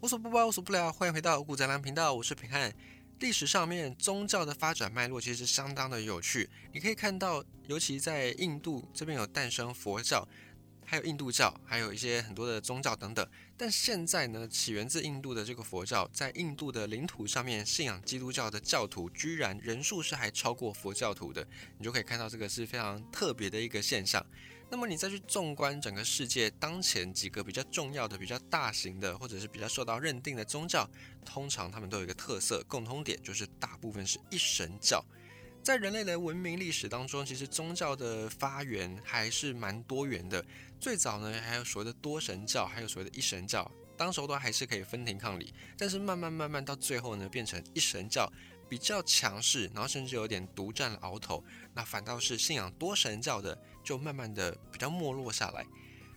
无所不包，无所不聊，欢迎回到五谷杂粮频道，我是平汉。历史上面宗教的发展脉络其实是相当的有趣，你可以看到，尤其在印度这边有诞生佛教，还有印度教，还有一些很多的宗教等等。但现在呢，起源自印度的这个佛教，在印度的领土上面信仰基督教的教徒，居然人数是还超过佛教徒的，你就可以看到这个是非常特别的一个现象。那么你再去纵观整个世界，当前几个比较重要的、比较大型的，或者是比较受到认定的宗教，通常他们都有一个特色共通点，就是大部分是一神教。在人类的文明历史当中，其实宗教的发源还是蛮多元的。最早呢，还有所谓的多神教，还有所谓的一神教，当时都还是可以分庭抗礼。但是慢慢慢慢到最后呢，变成一神教。比较强势，然后甚至有点独占鳌头，那反倒是信仰多神教的，就慢慢的比较没落下来。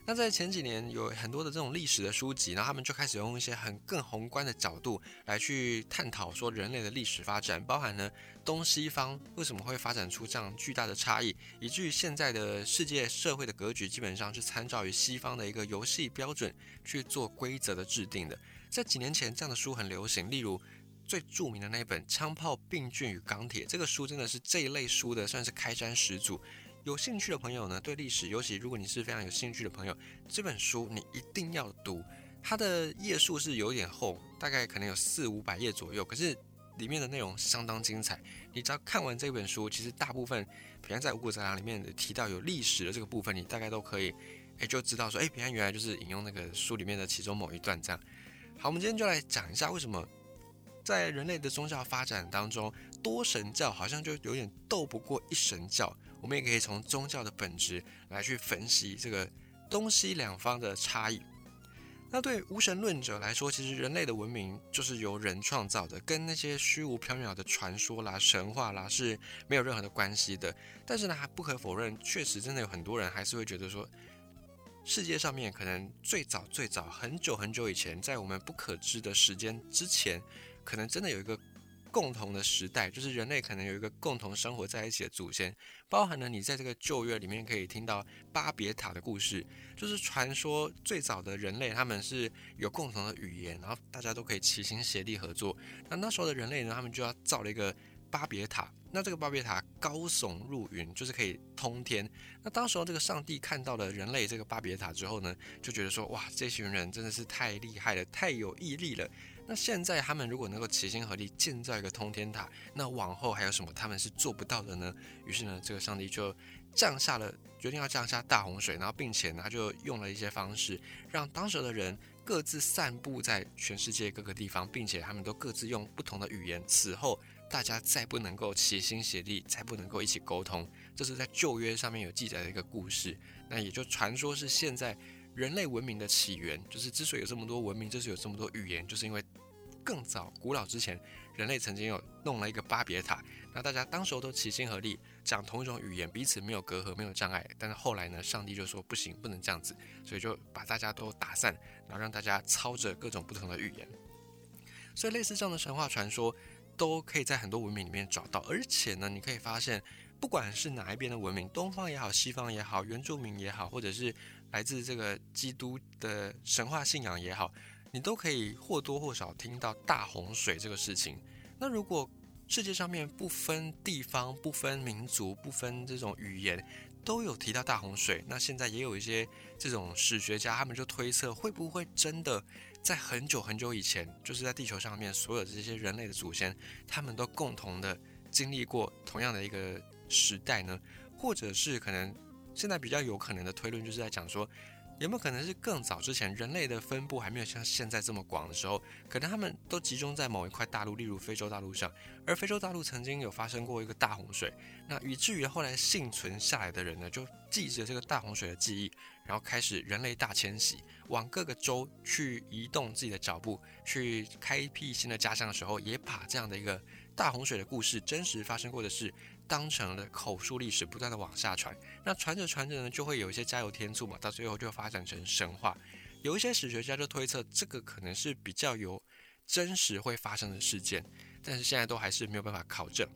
那在前几年有很多的这种历史的书籍，然后他们就开始用一些很更宏观的角度来去探讨说人类的历史发展，包含呢东西方为什么会发展出这样巨大的差异，以至于现在的世界社会的格局基本上是参照于西方的一个游戏标准去做规则的制定的。在几年前，这样的书很流行，例如。最著名的那一本《枪炮、病菌与钢铁》这个书，真的是这一类书的算是开山始祖。有兴趣的朋友呢，对历史，尤其如果你是非常有兴趣的朋友，这本书你一定要读。它的页数是有点厚，大概可能有四五百页左右，可是里面的内容相当精彩。你只要看完这本书，其实大部分平安在五谷杂粮里面提到有历史的这个部分，你大概都可以哎就知道说，哎，平安原来就是引用那个书里面的其中某一段这样。好，我们今天就来讲一下为什么。在人类的宗教发展当中，多神教好像就有点斗不过一神教。我们也可以从宗教的本质来去分析这个东西两方的差异。那对无神论者来说，其实人类的文明就是由人创造的，跟那些虚无缥缈的传说啦、神话啦是没有任何的关系的。但是呢，还不可否认，确实真的有很多人还是会觉得说，世界上面可能最早最早很久很久以前，在我们不可知的时间之前。可能真的有一个共同的时代，就是人类可能有一个共同生活在一起的祖先，包含了你在这个旧约里面可以听到巴别塔的故事，就是传说最早的人类他们是有共同的语言，然后大家都可以齐心协力合作。那那时候的人类呢，他们就要造了一个巴别塔，那这个巴别塔高耸入云，就是可以通天。那当时候这个上帝看到了人类这个巴别塔之后呢，就觉得说哇，这群人真的是太厉害了，太有毅力了。那现在他们如果能够齐心合力建造一个通天塔，那往后还有什么他们是做不到的呢？于是呢，这个上帝就降下了决定要降下大洪水，然后并且呢，他就用了一些方式，让当时的人各自散布在全世界各个地方，并且他们都各自用不同的语言。此后，大家再不能够齐心协力，再不能够一起沟通。这是在旧约上面有记载的一个故事。那也就传说是现在人类文明的起源，就是之所以有这么多文明，就是有这么多语言，就是因为。更早古老之前，人类曾经有弄了一个巴别塔，那大家当时候都齐心合力讲同一种语言，彼此没有隔阂，没有障碍。但是后来呢，上帝就说不行，不能这样子，所以就把大家都打散，然后让大家操着各种不同的语言。所以类似这样的神话传说，都可以在很多文明里面找到。而且呢，你可以发现，不管是哪一边的文明，东方也好，西方也好，原住民也好，或者是来自这个基督的神话信仰也好。你都可以或多或少听到大洪水这个事情。那如果世界上面不分地方、不分民族、不分这种语言，都有提到大洪水，那现在也有一些这种史学家，他们就推测，会不会真的在很久很久以前，就是在地球上面所有这些人类的祖先，他们都共同的经历过同样的一个时代呢？或者是可能现在比较有可能的推论，就是在讲说。有没有可能是更早之前，人类的分布还没有像现在这么广的时候，可能他们都集中在某一块大陆，例如非洲大陆上，而非洲大陆曾经有发生过一个大洪水，那以至于后来幸存下来的人呢，就记着这个大洪水的记忆，然后开始人类大迁徙，往各个州去移动自己的脚步，去开辟新的家乡的时候，也把这样的一个大洪水的故事，真实发生过的事。当成了口述历史，不断的往下传。那传着传着呢，就会有一些加油添醋嘛，到最后就发展成神话。有一些史学家就推测，这个可能是比较有真实会发生的事件，但是现在都还是没有办法考证。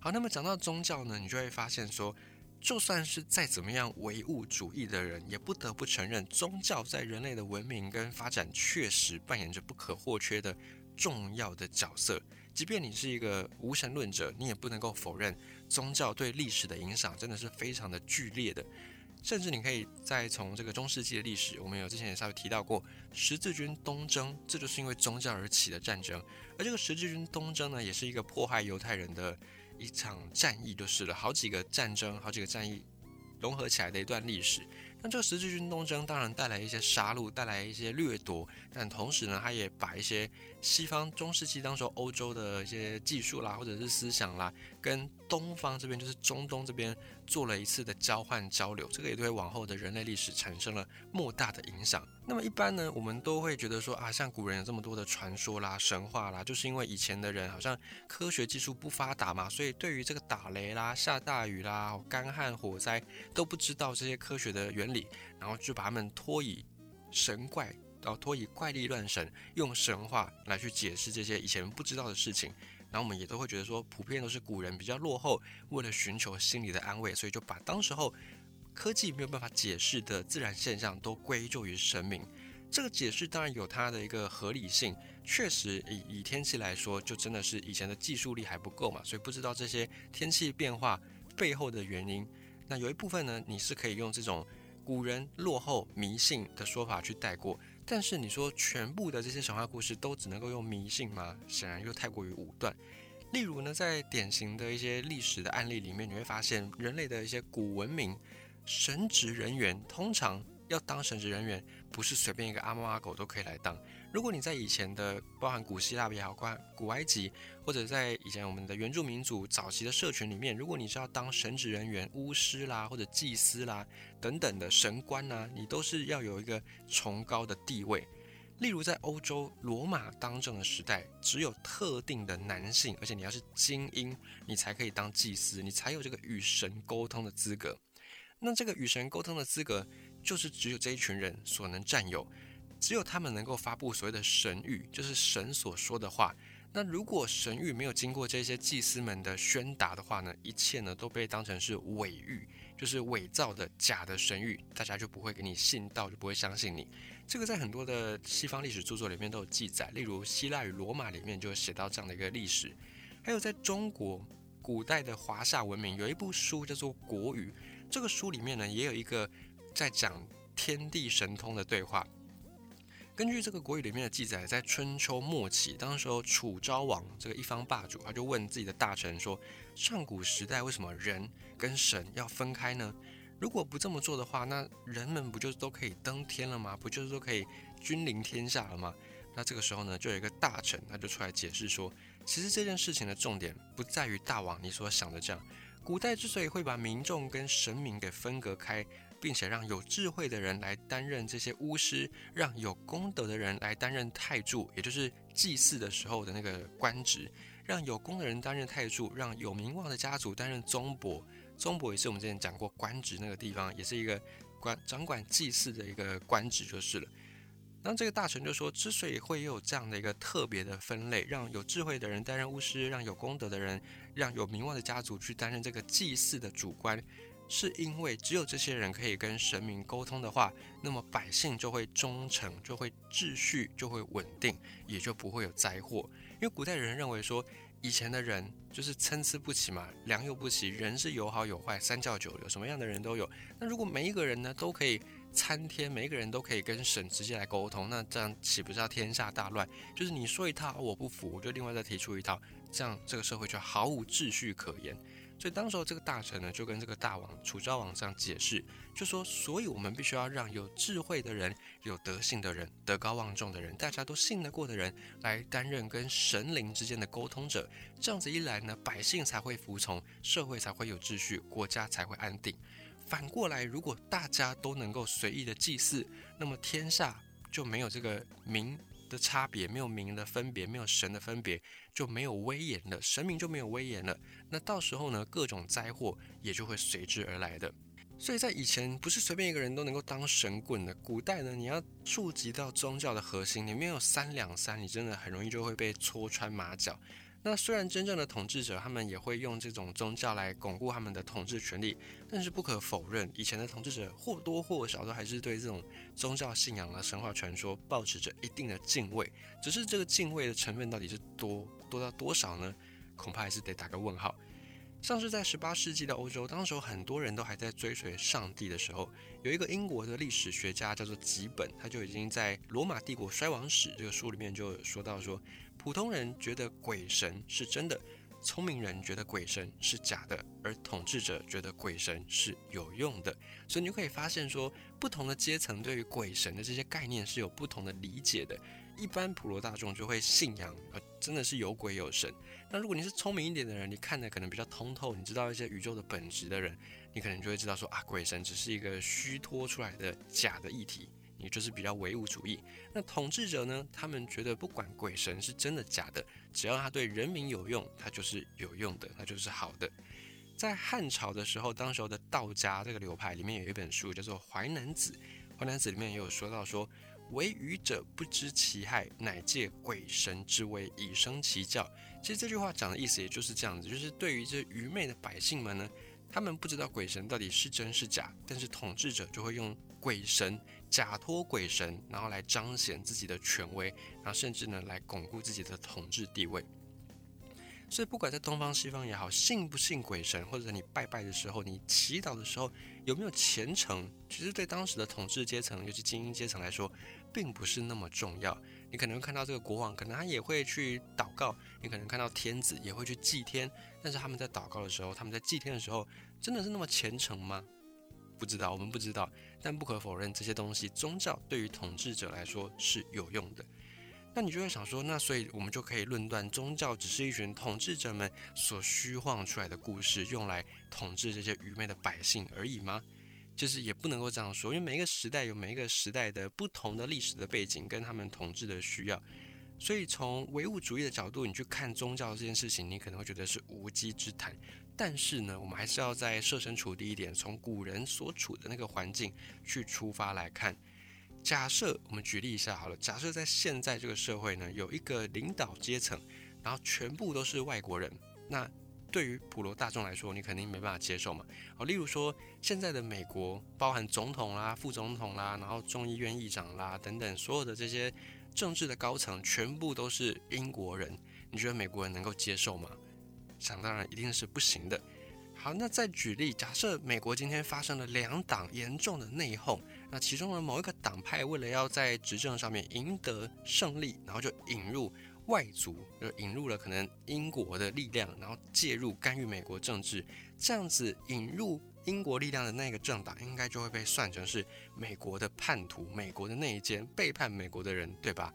好，那么讲到宗教呢，你就会发现说，就算是再怎么样唯物主义的人，也不得不承认，宗教在人类的文明跟发展确实扮演着不可或缺的重要的角色。即便你是一个无神论者，你也不能够否认宗教对历史的影响真的是非常的剧烈的。甚至你可以再从这个中世纪的历史，我们有之前也稍微提到过十字军东征，这就是因为宗教而起的战争。而这个十字军东征呢，也是一个迫害犹太人的。一场战役就是了，好几个战争，好几个战役融合起来的一段历史。那这个十字军东征当然带来一些杀戮，带来一些掠夺，但同时呢，它也把一些西方中世纪当时欧洲的一些技术啦，或者是思想啦，跟东方这边就是中东这边做了一次的交换交流，这个也对往后的人类历史产生了莫大的影响。那么一般呢，我们都会觉得说啊，像古人有这么多的传说啦、神话啦，就是因为以前的人好像科学技术不发达嘛，所以对于这个打雷啦、下大雨啦、干旱火灾都不知道这些科学的原理，然后就把他们托以神怪，然后托以怪力乱神，用神话来去解释这些以前不知道的事情。然后我们也都会觉得说，普遍都是古人比较落后，为了寻求心理的安慰，所以就把当时候。科技没有办法解释的自然现象都归咎于神明，这个解释当然有它的一个合理性。确实，以以天气来说，就真的是以前的技术力还不够嘛，所以不知道这些天气变化背后的原因。那有一部分呢，你是可以用这种古人落后迷信的说法去带过。但是你说全部的这些神话故事都只能够用迷信吗？显然又太过于武断。例如呢，在典型的一些历史的案例里面，你会发现人类的一些古文明。神职人员通常要当神职人员，不是随便一个阿猫阿狗都可以来当。如果你在以前的，包含古希腊也好，古埃及，或者在以前我们的原住民族早期的社群里面，如果你是要当神职人员、巫师啦，或者祭司啦等等的神官呐，你都是要有一个崇高的地位。例如在欧洲罗马当政的时代，只有特定的男性，而且你要是精英，你才可以当祭司，你才有这个与神沟通的资格。那这个与神沟通的资格，就是只有这一群人所能占有，只有他们能够发布所谓的神谕，就是神所说的话。那如果神谕没有经过这些祭司们的宣达的话呢，一切呢都被当成是伪谕，就是伪造的假的神谕，大家就不会给你信道，就不会相信你。这个在很多的西方历史著作里面都有记载，例如希腊与罗马里面就写到这样的一个历史，还有在中国古代的华夏文明有一部书叫做《国语》。这个书里面呢，也有一个在讲天地神通的对话。根据这个国语里面的记载，在春秋末期，当时候楚昭王这个一方霸主，他就问自己的大臣说：上古时代为什么人跟神要分开呢？如果不这么做的话，那人们不就都可以登天了吗？不就是都可以君临天下了吗？那这个时候呢，就有一个大臣，他就出来解释说：其实这件事情的重点不在于大王你所想的这样。古代之所以会把民众跟神明给分隔开，并且让有智慧的人来担任这些巫师，让有功德的人来担任太柱，也就是祭祀的时候的那个官职，让有功的人担任太柱，让有名望的家族担任宗伯。宗伯也是我们之前讲过官职那个地方，也是一个管掌管祭祀的一个官职就是了。那这个大臣就说，之所以会有这样的一个特别的分类，让有智慧的人担任巫师，让有功德的人，让有名望的家族去担任这个祭祀的主官，是因为只有这些人可以跟神明沟通的话，那么百姓就会忠诚，就会秩序就会稳定，也就不会有灾祸。因为古代人认为说，以前的人就是参差不齐嘛，良莠不齐，人是有好有坏，三教九流，什么样的人都有。那如果每一个人呢，都可以。参天，每一个人都可以跟神直接来沟通，那这样岂不是要天下大乱？就是你说一套，我不服，我就另外再提出一套，这样这个社会就毫无秩序可言。所以当时候这个大臣呢，就跟这个大王楚昭王这样解释，就说：所以我们必须要让有智慧的人、有德性的人、德高望重的人、大家都信得过的人来担任跟神灵之间的沟通者。这样子一来呢，百姓才会服从，社会才会有秩序，国家才会安定。反过来，如果大家都能够随意的祭祀，那么天下就没有这个民的差别，没有名的分别，没有神的分别，就没有威严了，神明就没有威严了。那到时候呢，各种灾祸也就会随之而来的。所以在以前，不是随便一个人都能够当神棍的。古代呢，你要触及到宗教的核心，你没有三两三，你真的很容易就会被戳穿马脚。那虽然真正的统治者他们也会用这种宗教来巩固他们的统治权利，但是不可否认，以前的统治者或多或少都还是对这种宗教信仰啊、神话传说保持着一定的敬畏。只是这个敬畏的成分到底是多多到多少呢？恐怕还是得打个问号。像是在十八世纪的欧洲，当时很多人都还在追随上帝的时候，有一个英国的历史学家叫做吉本，他就已经在《罗马帝国衰亡史》这个书里面就说到说，普通人觉得鬼神是真的，聪明人觉得鬼神是假的，而统治者觉得鬼神是有用的。所以你就可以发现说，不同的阶层对于鬼神的这些概念是有不同的理解的。一般普罗大众就会信仰，呃，真的是有鬼有神。那如果你是聪明一点的人，你看的可能比较通透，你知道一些宇宙的本质的人，你可能就会知道说啊，鬼神只是一个虚脱出来的假的议题，你就是比较唯物主义。那统治者呢，他们觉得不管鬼神是真的假的，只要他对人民有用，他就是有用的，他就是好的。在汉朝的时候，当时候的道家这个流派里面有一本书叫做《淮南子》，《淮南子》里面也有说到说。为愚者不知其害，乃借鬼神之威以生其教。其实这句话讲的意思也就是这样子，就是对于这愚昧的百姓们呢，他们不知道鬼神到底是真是假，但是统治者就会用鬼神假托鬼神，然后来彰显自己的权威，然后甚至呢来巩固自己的统治地位。所以不管在东方西方也好，信不信鬼神，或者你拜拜的时候，你祈祷的时候有没有虔诚，其实对当时的统治阶层，尤其精英阶层来说。并不是那么重要。你可能看到这个国王，可能他也会去祷告；你可能看到天子也会去祭天。但是他们在祷告的时候，他们在祭天的时候，真的是那么虔诚吗？不知道，我们不知道。但不可否认，这些东西宗教对于统治者来说是有用的。那你就会想说，那所以我们就可以论断，宗教只是一群统治者们所虚晃出来的故事，用来统治这些愚昧的百姓而已吗？就是也不能够这样说，因为每一个时代有每一个时代的不同的历史的背景跟他们统治的需要，所以从唯物主义的角度，你去看宗教这件事情，你可能会觉得是无稽之谈。但是呢，我们还是要在设身处地一点，从古人所处的那个环境去出发来看。假设我们举例一下好了，假设在现在这个社会呢，有一个领导阶层，然后全部都是外国人，那。对于普罗大众来说，你肯定没办法接受嘛。哦，例如说现在的美国，包含总统啦、副总统啦，然后众议院议长啦等等，所有的这些政治的高层，全部都是英国人。你觉得美国人能够接受吗？想当然一定是不行的。好，那再举例，假设美国今天发生了两党严重的内讧，那其中的某一个党派为了要在执政上面赢得胜利，然后就引入。外族就引入了可能英国的力量，然后介入干预美国政治，这样子引入英国力量的那个政党，应该就会被算成是美国的叛徒、美国的内奸、背叛美国的人，对吧？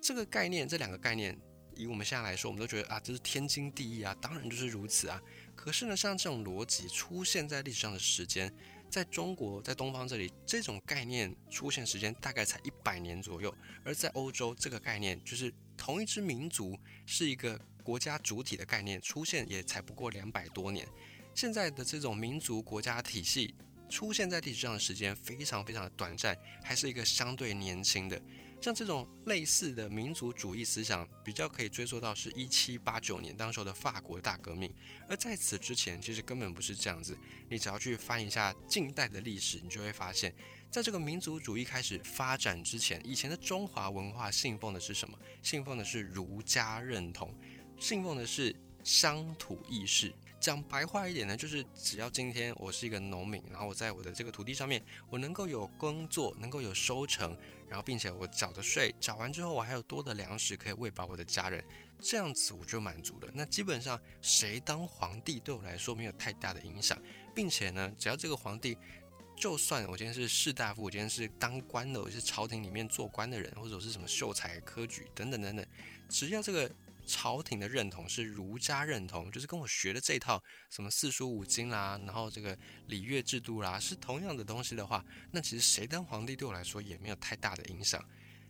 这个概念，这两个概念，以我们现在来说，我们都觉得啊，这是天经地义啊，当然就是如此啊。可是呢，像这种逻辑出现在历史上的时间。在中国，在东方这里，这种概念出现时间大概才一百年左右；而在欧洲，这个概念就是同一支民族是一个国家主体的概念，出现也才不过两百多年。现在的这种民族国家体系出现在历史上的时间非常非常的短暂，还是一个相对年轻的。像这种类似的民族主义思想，比较可以追溯到是一七八九年当时候的法国大革命，而在此之前，其实根本不是这样子。你只要去翻一下近代的历史，你就会发现，在这个民族主义开始发展之前，以前的中华文化信奉的是什么？信奉的是儒家认同，信奉的是乡土意识。讲白话一点呢，就是只要今天我是一个农民，然后我在我的这个土地上面，我能够有工作，能够有收成，然后并且我缴的税缴完之后，我还有多的粮食可以喂饱我的家人，这样子我就满足了。那基本上谁当皇帝对我来说没有太大的影响，并且呢，只要这个皇帝，就算我今天是士大夫，我今天是当官的，我是朝廷里面做官的人，或者是什么秀才、科举等等等等，只要这个。朝廷的认同是儒家认同，就是跟我学的这套什么四书五经啦，然后这个礼乐制度啦，是同样的东西的话，那其实谁当皇帝对我来说也没有太大的影响。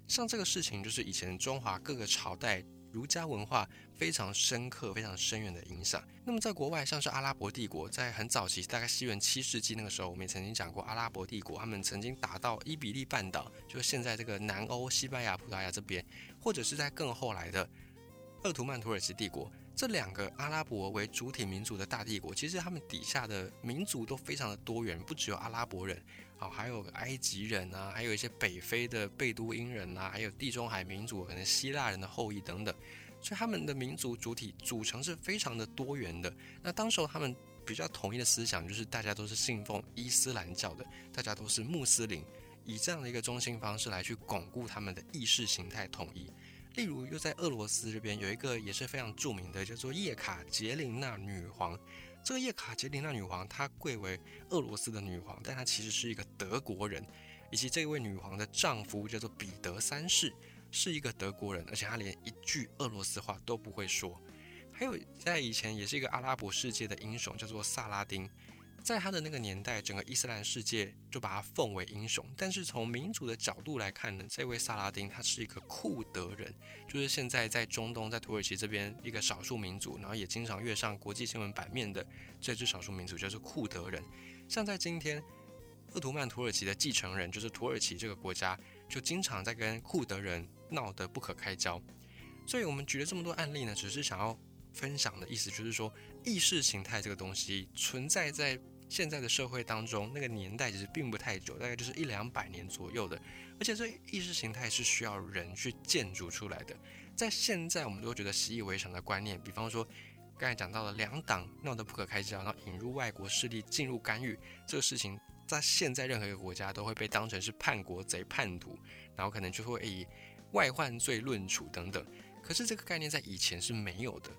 像这个事情，就是以前中华各个朝代儒家文化非常深刻、非常深远的影响。那么在国外，像是阿拉伯帝国，在很早期，大概西元七世纪那个时候，我们也曾经讲过，阿拉伯帝国他们曾经打到伊比利半岛，就是现在这个南欧、西班牙、葡萄牙这边，或者是在更后来的。鄂图曼土耳其帝国这两个阿拉伯为主体民族的大帝国，其实他们底下的民族都非常的多元，不只有阿拉伯人，啊，还有埃及人啊，还有一些北非的贝都因人啊，还有地中海民族，可能希腊人的后裔等等，所以他们的民族主体组成是非常的多元的。那当时候他们比较统一的思想就是大家都是信奉伊斯兰教的，大家都是穆斯林，以这样的一个中心方式来去巩固他们的意识形态统一。例如，又在俄罗斯这边有一个也是非常著名的，叫做叶卡捷琳娜女皇。这个叶卡捷琳娜女皇，她贵为俄罗斯的女皇，但她其实是一个德国人。以及这位女皇的丈夫叫做彼得三世，是一个德国人，而且他连一句俄罗斯话都不会说。还有在以前也是一个阿拉伯世界的英雄，叫做萨拉丁。在他的那个年代，整个伊斯兰世界就把他奉为英雄。但是从民主的角度来看呢，这位萨拉丁他是一个库德人，就是现在在中东，在土耳其这边一个少数民族，然后也经常跃上国际新闻版面的这支少数民族，就是库德人。像在今天，鄂图曼土耳其的继承人，就是土耳其这个国家，就经常在跟库德人闹得不可开交。所以我们举了这么多案例呢，只是想要分享的意思，就是说意识形态这个东西存在在。现在的社会当中，那个年代其实并不太久，大概就是一两百年左右的。而且这意识形态是需要人去建筑出来的。在现在，我们都觉得习以为常的观念，比方说刚才讲到了两党闹得不可开交，然后引入外国势力进入干预这个事情，在现在任何一个国家都会被当成是叛国贼、叛徒，然后可能就会以外患罪论处等等。可是这个概念在以前是没有的。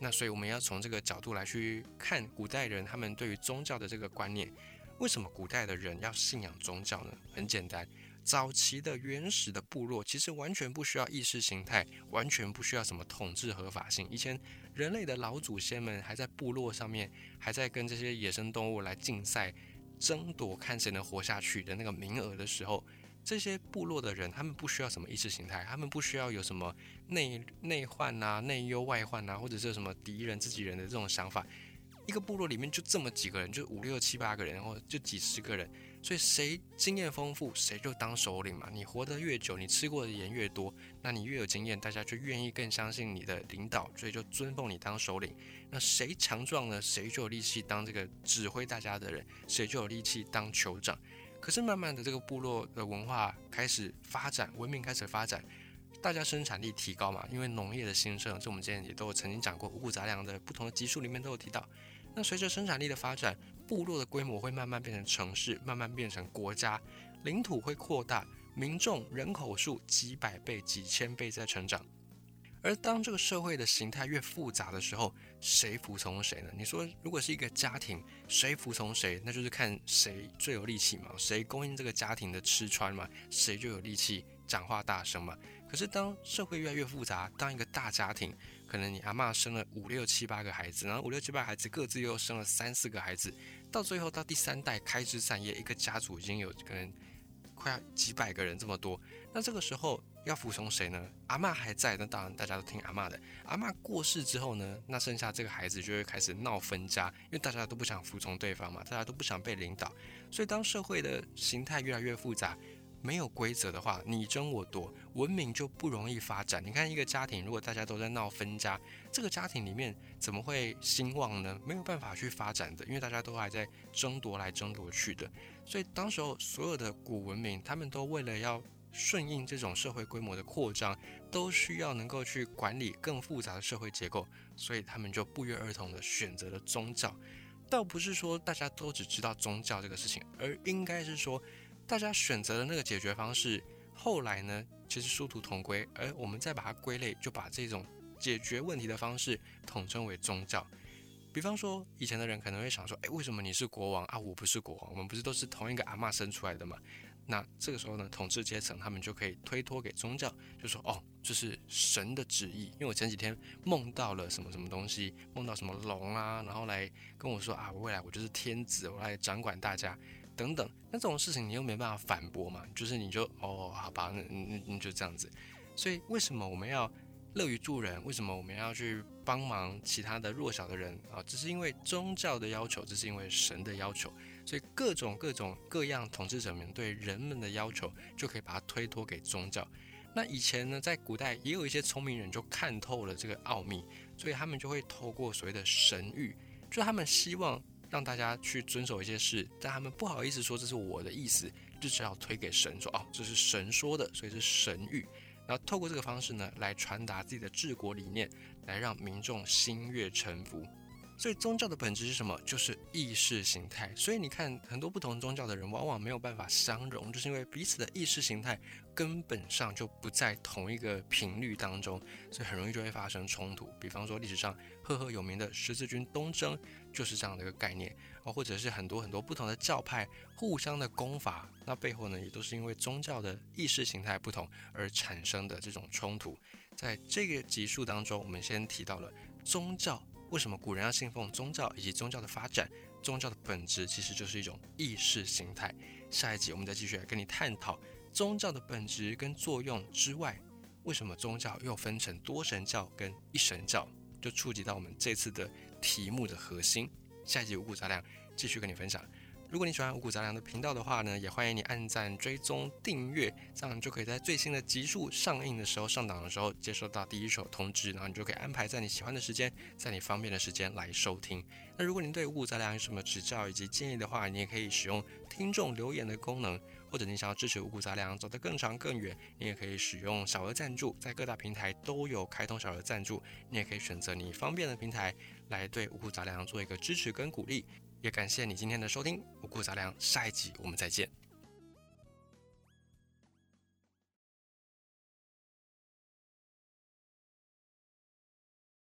那所以我们要从这个角度来去看古代人他们对于宗教的这个观念。为什么古代的人要信仰宗教呢？很简单，早期的原始的部落其实完全不需要意识形态，完全不需要什么统治合法性。以前人类的老祖先们还在部落上面，还在跟这些野生动物来竞赛、争夺，看谁能活下去的那个名额的时候。这些部落的人，他们不需要什么意识形态，他们不需要有什么内内患啊、内忧外患啊，或者是什么敌人自己人的这种想法。一个部落里面就这么几个人，就五六七八个人，然后就几十个人，所以谁经验丰富，谁就当首领嘛。你活得越久，你吃过的盐越多，那你越有经验，大家就愿意更相信你的领导，所以就尊奉你当首领。那谁强壮呢？谁就有力气当这个指挥大家的人，谁就有力气当酋长。可是慢慢的，这个部落的文化开始发展，文明开始发展，大家生产力提高嘛，因为农业的兴盛，这我们之前也都有曾经讲过，五谷杂粮的不同的集数里面都有提到。那随着生产力的发展，部落的规模会慢慢变成城市，慢慢变成国家，领土会扩大，民众人口数几百倍、几千倍在成长。而当这个社会的形态越复杂的时候，谁服从谁呢？你说，如果是一个家庭，谁服从谁，那就是看谁最有力气嘛，谁供应这个家庭的吃穿嘛，谁就有力气讲话大声嘛。可是当社会越来越复杂，当一个大家庭，可能你阿妈生了五六七八个孩子，然后五六七八孩子各自又生了三四个孩子，到最后到第三代开枝散叶，一个家族已经有可能快要几百个人这么多，那这个时候。要服从谁呢？阿妈还在，那当然大家都听阿妈的。阿妈过世之后呢，那剩下这个孩子就会开始闹分家，因为大家都不想服从对方嘛，大家都不想被领导。所以当社会的形态越来越复杂，没有规则的话，你争我夺，文明就不容易发展。你看一个家庭，如果大家都在闹分家，这个家庭里面怎么会兴旺呢？没有办法去发展的，因为大家都还在争夺来争夺去的。所以当时候所有的古文明，他们都为了要。顺应这种社会规模的扩张，都需要能够去管理更复杂的社会结构，所以他们就不约而同的选择了宗教。倒不是说大家都只知道宗教这个事情，而应该是说，大家选择的那个解决方式，后来呢，其实殊途同归。而我们再把它归类，就把这种解决问题的方式统称为宗教。比方说，以前的人可能会想说，诶，为什么你是国王啊，我不是国王？我们不是都是同一个阿妈生出来的吗？那这个时候呢，统治阶层他们就可以推脱给宗教，就说哦，这是神的旨意。因为我前几天梦到了什么什么东西，梦到什么龙啊，然后来跟我说啊，未来我就是天子，我来掌管大家等等。那这种事情你又没办法反驳嘛，就是你就哦，好吧，那那那就这样子。所以为什么我们要乐于助人？为什么我们要去帮忙其他的弱小的人啊？只是因为宗教的要求，这是因为神的要求。所以各种各种各样统治者们对人们的要求，就可以把它推脱给宗教。那以前呢，在古代也有一些聪明人就看透了这个奥秘，所以他们就会透过所谓的神谕，就他们希望让大家去遵守一些事，但他们不好意思说这是我的意思，就只好推给神说哦，这是神说的，所以是神谕。然后透过这个方式呢，来传达自己的治国理念，来让民众心悦诚服。所以宗教的本质是什么？就是意识形态。所以你看，很多不同宗教的人往往没有办法相容，就是因为彼此的意识形态根本上就不在同一个频率当中，所以很容易就会发生冲突。比方说历史上赫赫有名的十字军东征，就是这样的一个概念啊，或者是很多很多不同的教派互相的攻伐，那背后呢，也都是因为宗教的意识形态不同而产生的这种冲突。在这个集数当中，我们先提到了宗教。为什么古人要信奉宗教，以及宗教的发展？宗教的本质其实就是一种意识形态。下一集我们再继续来跟你探讨宗教的本质跟作用之外，为什么宗教又分成多神教跟一神教？就触及到我们这次的题目的核心。下一集五谷杂粮继续跟你分享。如果你喜欢五谷杂粮的频道的话呢，也欢迎你按赞、追踪、订阅，这样你就可以在最新的集数上映的时候、上档的时候接收到第一手通知，然后你就可以安排在你喜欢的时间，在你方便的时间来收听。那如果您对五谷杂粮有什么指教以及建议的话，你也可以使用听众留言的功能，或者你想要支持五谷杂粮走得更长更远，你也可以使用小额赞助，在各大平台都有开通小额赞助，你也可以选择你方便的平台来对五谷杂粮做一个支持跟鼓励。也感谢你今天的收听，五谷杂粮，下一集我们再见。